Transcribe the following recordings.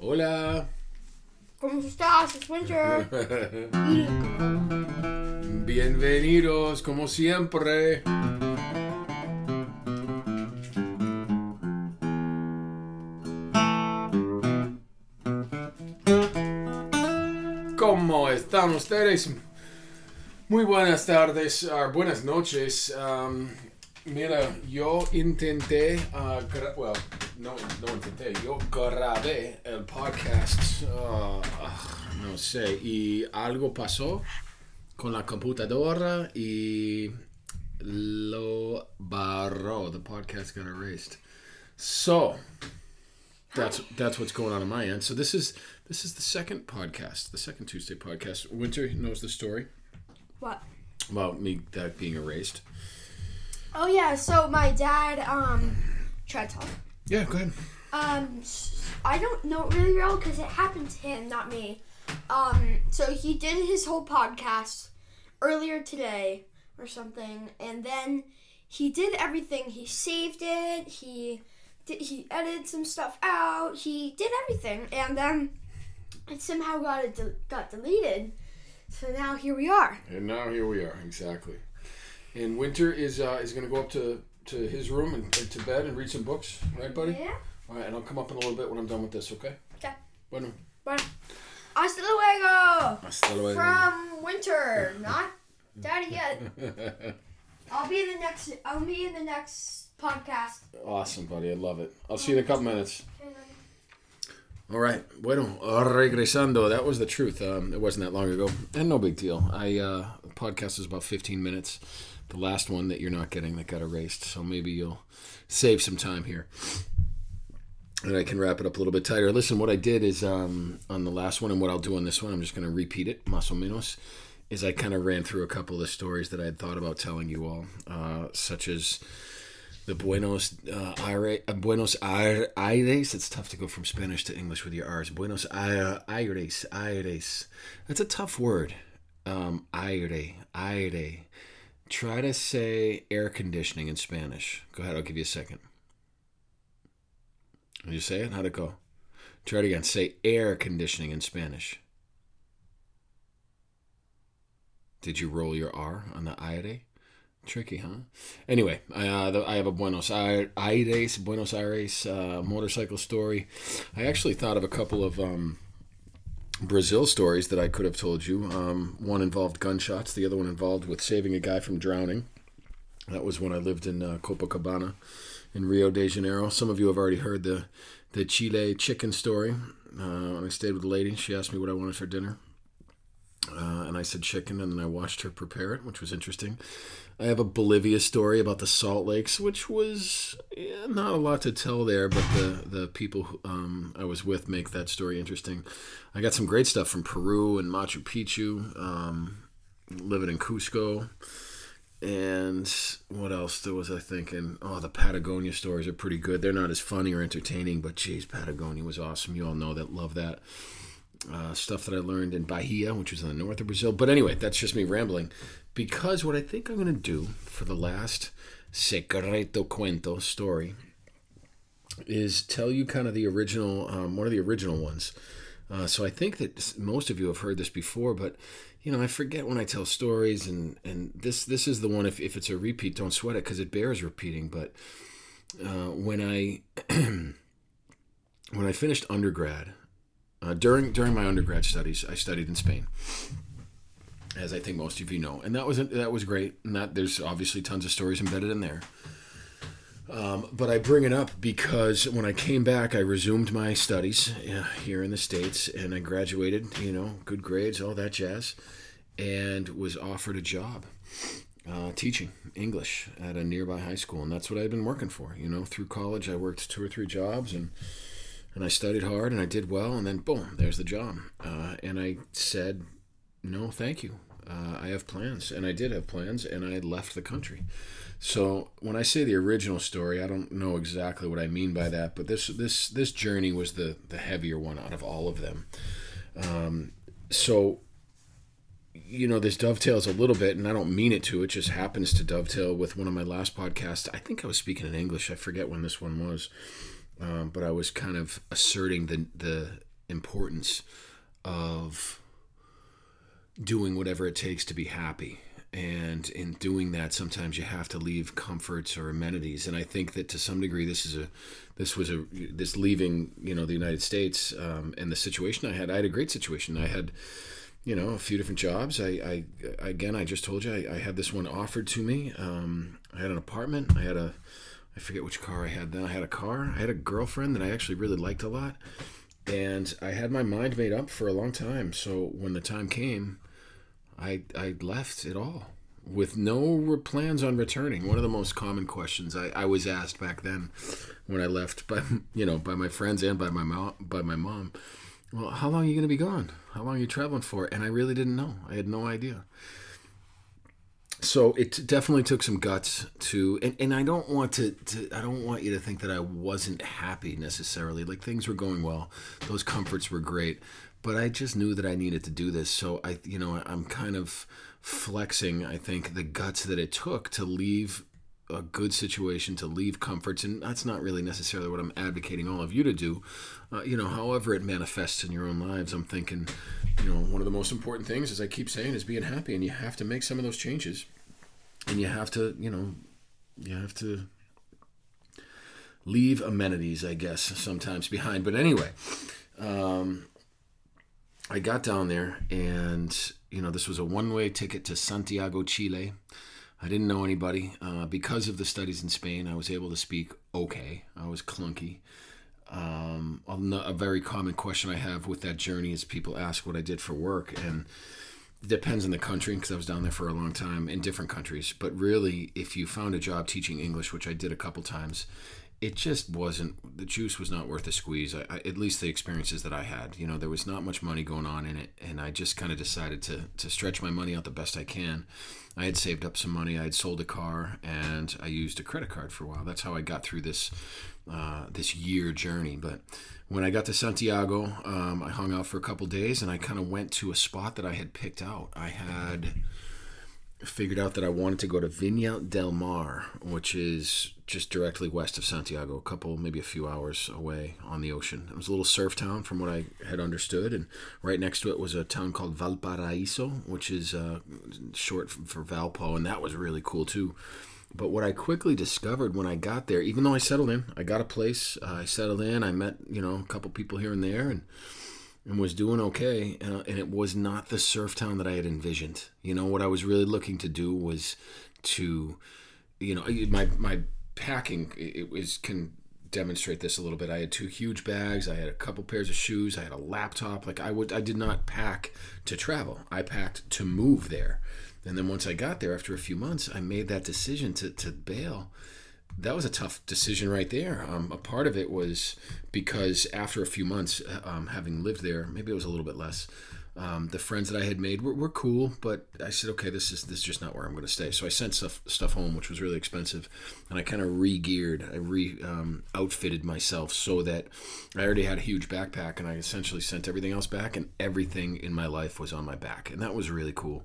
Hola. ¿Cómo estás? Winter. Bienvenidos, como siempre. ¿Cómo están ustedes? Muy buenas tardes, uh, buenas noches. Um, mira, yo intenté, uh, gra- well, no, no intenté, yo grabé el podcast, uh, ah, no sé, y algo pasó con la computadora y lo barró. The podcast got erased. So that's that's what's going on on my end. So this is this is the second podcast, the second Tuesday podcast. Winter knows the story what? about me that being erased. Oh yeah. So my dad um tried to talk. Yeah, go ahead. Um, I don't know it really well because it happened to him, not me. Um, so he did his whole podcast earlier today or something, and then he did everything. He saved it. He did. He edited some stuff out. He did everything, and then it somehow got it de- got deleted. So now here we are. And now here we are, exactly. And Winter is uh, is going to go up to, to his room and, and to bed and read some books, right, buddy? Yeah. All right, and I'll come up in a little bit when I'm done with this, okay? Okay. Bueno. But hasta luego Hasta luego. from winter, not daddy yet. I'll be in the next. I'll be in the next podcast. Awesome, buddy. I love it. I'll see you in a couple minutes. All right. Bueno, uh, regresando. That was the truth. Um, it wasn't that long ago, and no big deal. I uh, podcast is about 15 minutes. The last one that you're not getting that got erased, so maybe you'll save some time here, and I can wrap it up a little bit tighter. Listen, what I did is um, on the last one, and what I'll do on this one, I'm just going to repeat it, más o menos. Is I kind of ran through a couple of the stories that I had thought about telling you all, uh, such as the Buenos uh, Aires, Buenos Aires. It's tough to go from Spanish to English with your R's. Buenos Aires, Aires. That's a tough word. Um, aire, aire. Try to say air conditioning in Spanish. Go ahead. I'll give you a second. Can you say it? How'd it go? Try it again. Say air conditioning in Spanish. Did you roll your R on the aire? Tricky, huh? Anyway, uh, the, I have a Buenos Aires, Aires Buenos Aires uh, motorcycle story. I actually thought of a couple of um, Brazil stories that I could have told you. Um, one involved gunshots, the other one involved with saving a guy from drowning. That was when I lived in uh, Copacabana in Rio de Janeiro. Some of you have already heard the, the Chile chicken story. Uh, I stayed with a lady, she asked me what I wanted for dinner. Uh, and I said chicken, and then I watched her prepare it, which was interesting. I have a Bolivia story about the Salt Lakes, which was yeah, not a lot to tell there, but the the people who, um, I was with make that story interesting. I got some great stuff from Peru and Machu Picchu, um, living in Cusco, and what else was I thinking? Oh, the Patagonia stories are pretty good. They're not as funny or entertaining, but geez, Patagonia was awesome. You all know that, love that uh, stuff that I learned in Bahia, which was in the north of Brazil. But anyway, that's just me rambling. Because what I think I'm going to do for the last Secreto Cuento story is tell you kind of the original, um, one of the original ones. Uh, so I think that most of you have heard this before, but you know I forget when I tell stories, and and this this is the one. If, if it's a repeat, don't sweat it because it bears repeating. But uh, when I when I finished undergrad, uh, during during my undergrad studies, I studied in Spain, as I think most of you know, and that was that was great. And that there's obviously tons of stories embedded in there. Um, but I bring it up because when I came back, I resumed my studies uh, here in the states, and I graduated. You know, good grades, all that jazz, and was offered a job uh, teaching English at a nearby high school, and that's what I'd been working for. You know, through college, I worked two or three jobs, and and I studied hard, and I did well, and then boom, there's the job. Uh, and I said, no, thank you. Uh, I have plans, and I did have plans, and I left the country. So when I say the original story, I don't know exactly what I mean by that, but this this this journey was the the heavier one out of all of them. Um, so you know, this dovetails a little bit, and I don't mean it to. It just happens to dovetail with one of my last podcasts. I think I was speaking in English. I forget when this one was, um, but I was kind of asserting the the importance of doing whatever it takes to be happy. And in doing that sometimes you have to leave comforts or amenities. And i think that to some degree this is a this was a this leaving you know the united states um, and the situation i had i had a great situation. I had you know a few different jobs. I, I again i just told you I, I had this one offered to me. Um, i had an apartment. I had a i forget which car i had then i had a car i had a girlfriend that i actually really liked a lot and i had my mind made up for a long time so when the time came I I left it all with no plans on returning. One of the most common questions I, I was asked back then when I left by you know by my friends and by my mom by my mom. Well, how long are you going to be gone? How long are you traveling for? And I really didn't know. I had no idea. So it definitely took some guts to, and, and I don't want to, to, I don't want you to think that I wasn't happy necessarily. Like things were going well, those comforts were great, but I just knew that I needed to do this. So I, you know, I'm kind of flexing, I think, the guts that it took to leave a good situation, to leave comforts. And that's not really necessarily what I'm advocating all of you to do. Uh, you know, however it manifests in your own lives, I'm thinking, you know, one of the most important things, as I keep saying, is being happy. And you have to make some of those changes. And you have to, you know, you have to leave amenities, I guess, sometimes behind. But anyway, um, I got down there, and you know, this was a one-way ticket to Santiago, Chile. I didn't know anybody. Uh, because of the studies in Spain, I was able to speak okay. I was clunky. Um, a very common question I have with that journey is people ask what I did for work, and it depends on the country because I was down there for a long time in different countries. But really, if you found a job teaching English, which I did a couple times, it just wasn't the juice was not worth the squeeze. I, I, at least the experiences that i had you know there was not much money going on in it and i just kind of decided to to stretch my money out the best i can. I had saved up some money i had sold a car and i used a credit card for a while. That's how i got through this uh, this year journey. But when i got to santiago um, i hung out for a couple days and i kind of went to a spot that i had picked out. I had figured out that I wanted to go to Viña del Mar, which is just directly west of Santiago, a couple, maybe a few hours away on the ocean. It was a little surf town from what I had understood, and right next to it was a town called Valparaíso, which is uh, short for Valpo, and that was really cool too. But what I quickly discovered when I got there, even though I settled in, I got a place, uh, I settled in, I met you know a couple people here and there, and and was doing okay. And, and it was not the surf town that I had envisioned. You know, what I was really looking to do was to, you know, my, my packing, it was, can demonstrate this a little bit. I had two huge bags. I had a couple pairs of shoes. I had a laptop. Like I would, I did not pack to travel. I packed to move there. And then once I got there, after a few months, I made that decision to, to bail that was a tough decision right there. Um, a part of it was because after a few months, uh, um, having lived there, maybe it was a little bit less. Um, the friends that I had made were, were cool, but I said, okay, this is this is just not where I'm going to stay. So I sent stuff stuff home, which was really expensive, and I kind of re-geared, I re um, outfitted myself so that I already had a huge backpack, and I essentially sent everything else back, and everything in my life was on my back, and that was really cool.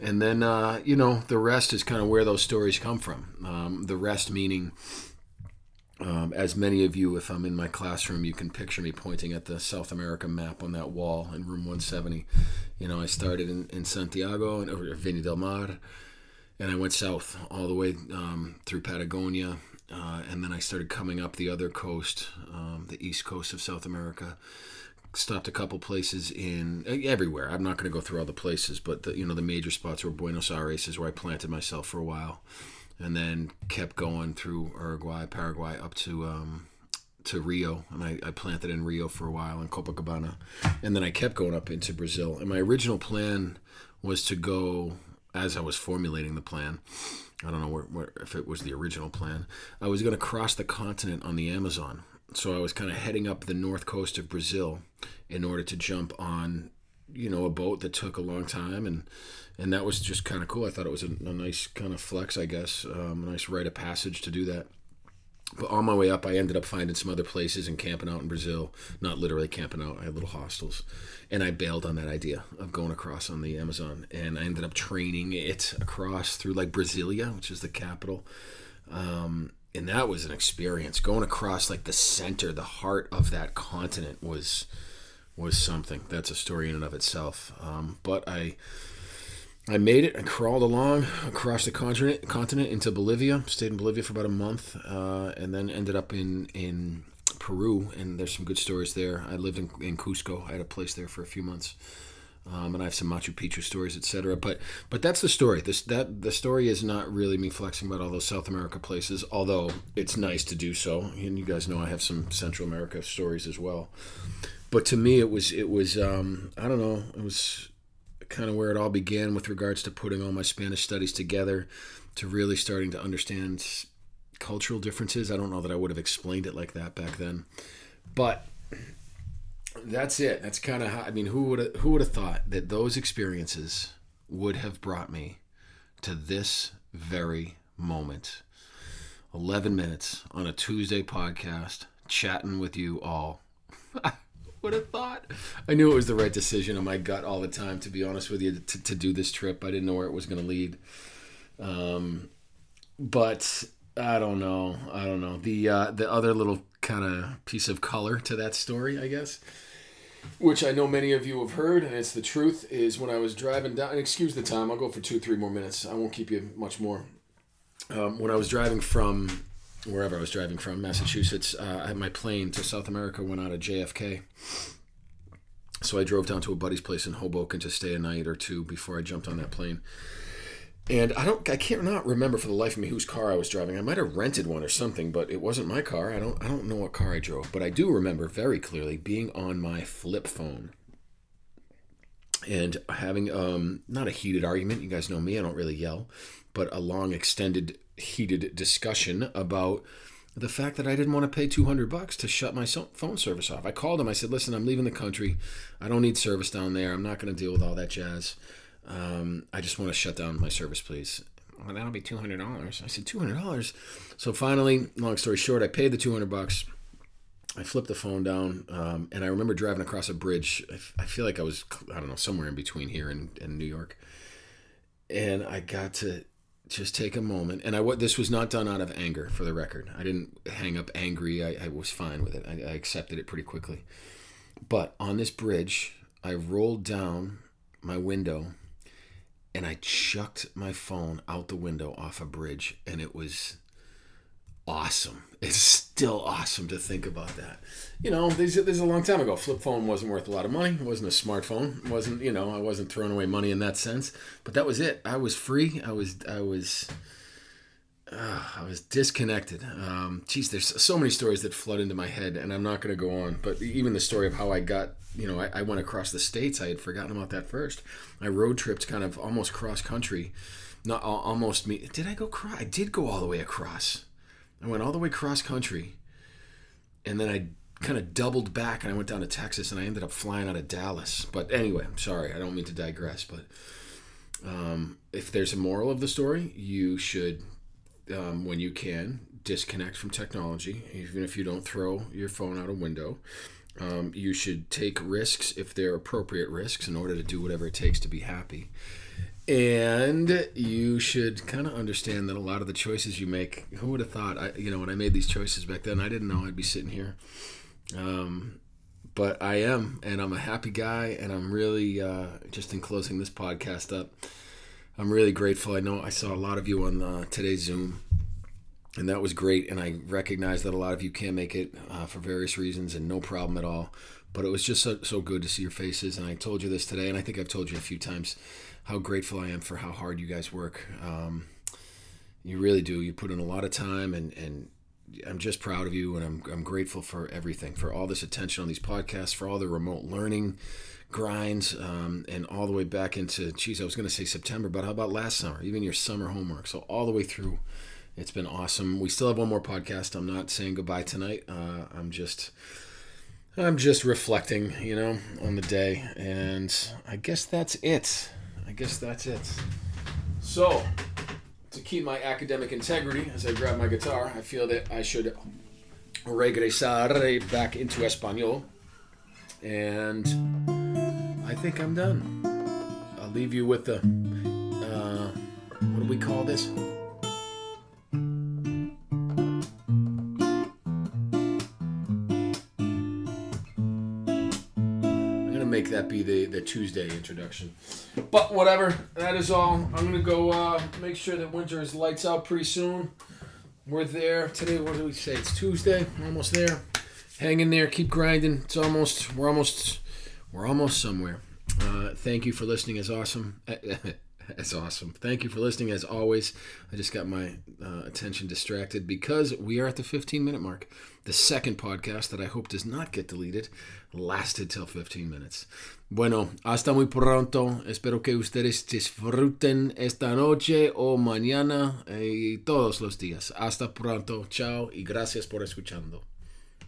And then, uh, you know, the rest is kind of where those stories come from. Um, the rest meaning, um, as many of you, if I'm in my classroom, you can picture me pointing at the South America map on that wall in room 170. You know, I started in, in Santiago and over Viña del Mar, and I went south all the way um, through Patagonia. Uh, and then I started coming up the other coast, um, the east coast of South America stopped a couple places in everywhere. I'm not going to go through all the places, but the, you know the major spots were Buenos Aires is where I planted myself for a while, and then kept going through Uruguay, Paraguay, up to um, to Rio, and I, I planted in Rio for a while in Copacabana, and then I kept going up into Brazil. And my original plan was to go as I was formulating the plan. I don't know where, where if it was the original plan. I was going to cross the continent on the Amazon so I was kind of heading up the north coast of Brazil in order to jump on, you know, a boat that took a long time, and and that was just kind of cool. I thought it was a, a nice kind of flex, I guess, um, a nice rite of passage to do that. But on my way up, I ended up finding some other places and camping out in Brazil. Not literally camping out, I had little hostels. And I bailed on that idea of going across on the Amazon. And I ended up training it across through like Brasilia, which is the capital. Um, and that was an experience going across like the center the heart of that continent was was something. That's a story in and of itself. Um, but I I made it. I crawled along across the continent, continent into Bolivia. Stayed in Bolivia for about a month, uh, and then ended up in in Peru. And there's some good stories there. I lived in, in Cusco. I had a place there for a few months, um, and I have some Machu Picchu stories, etc. But but that's the story. This that the story is not really me flexing about all those South America places, although it's nice to do so. And you guys know I have some Central America stories as well. But to me, it was it was um, I don't know. It was kind of where it all began with regards to putting all my Spanish studies together, to really starting to understand cultural differences. I don't know that I would have explained it like that back then, but that's it. That's kind of how. I mean, who would who would have thought that those experiences would have brought me to this very moment? Eleven minutes on a Tuesday podcast, chatting with you all. I would have thought. I knew it was the right decision in my gut all the time. To be honest with you, to, to do this trip, I didn't know where it was going to lead. Um, but I don't know. I don't know. The uh, the other little kind of piece of color to that story, I guess, which I know many of you have heard, and it's the truth, is when I was driving down. excuse the time. I'll go for two, three more minutes. I won't keep you much more. Um, when I was driving from wherever I was driving from, Massachusetts, uh, I had my plane to South America went out of JFK. So I drove down to a buddy's place in Hoboken to stay a night or two before I jumped on that plane. And I don't, I can't not remember for the life of me whose car I was driving. I might have rented one or something, but it wasn't my car. I don't, I don't know what car I drove, but I do remember very clearly being on my flip phone and having um, not a heated argument. You guys know me; I don't really yell, but a long, extended, heated discussion about the fact that I didn't want to pay 200 bucks to shut my phone service off. I called him. I said, "Listen, I'm leaving the country. I don't need service down there. I'm not going to deal with all that jazz." Um, I just want to shut down my service, please. Well, that'll be two hundred dollars. I said two hundred dollars. So finally, long story short, I paid the two hundred bucks. I flipped the phone down, um, and I remember driving across a bridge. I, I, feel like I was, I don't know, somewhere in between here and, and New York. And I got to just take a moment. And I what this was not done out of anger, for the record. I didn't hang up angry. I, I was fine with it. I, I accepted it pretty quickly. But on this bridge, I rolled down my window and I chucked my phone out the window off a bridge, and it was awesome. It's still awesome to think about that. You know, this, this is a long time ago. Flip phone wasn't worth a lot of money. It wasn't a smartphone. It wasn't you know I wasn't throwing away money in that sense. But that was it. I was free. I was I was. Uh, I was disconnected. Um, geez, there's so many stories that flood into my head, and I'm not going to go on. But even the story of how I got you know, I, I, went across the states. I had forgotten about that first. I road tripped kind of almost cross country. Not almost me. Did I go cross? I did go all the way across. I went all the way cross country, and then I kind of doubled back and I went down to Texas and I ended up flying out of Dallas. But anyway, I'm sorry. I don't mean to digress, but um, if there's a moral of the story, you should, um, when you can, disconnect from technology, even if you don't throw your phone out a window. Um, you should take risks if they're appropriate risks in order to do whatever it takes to be happy. And you should kind of understand that a lot of the choices you make, who would have thought, I, you know, when I made these choices back then, I didn't know I'd be sitting here. Um, but I am, and I'm a happy guy, and I'm really, uh, just in closing this podcast up, I'm really grateful. I know I saw a lot of you on uh, today's Zoom and that was great. And I recognize that a lot of you can't make it uh, for various reasons, and no problem at all. But it was just so, so good to see your faces. And I told you this today, and I think I've told you a few times how grateful I am for how hard you guys work. Um, you really do. You put in a lot of time, and, and I'm just proud of you, and I'm, I'm grateful for everything, for all this attention on these podcasts, for all the remote learning grinds, um, and all the way back into, geez, I was going to say September, but how about last summer, even your summer homework? So all the way through it's been awesome. We still have one more podcast. I'm not saying goodbye tonight. Uh, I'm just I'm just reflecting, you know, on the day, and I guess that's it. I guess that's it. So, to keep my academic integrity as I grab my guitar, I feel that I should regresar back into Espanol, and I think I'm done. I'll leave you with the uh, what do we call this? That be the the Tuesday introduction. But whatever, that is all. I'm gonna go uh, make sure that winter is lights out pretty soon. We're there today. What do we say? It's Tuesday. We're almost there. Hang in there. Keep grinding. It's almost. We're almost. We're almost somewhere. Uh, thank you for listening. As awesome. That's awesome. Thank you for listening. As always, I just got my uh, attention distracted because we are at the 15 minute mark. The second podcast that I hope does not get deleted lasted till 15 minutes. Bueno, hasta muy pronto. Espero que ustedes disfruten esta noche o mañana y todos los días. Hasta pronto. Chao y gracias por escuchando.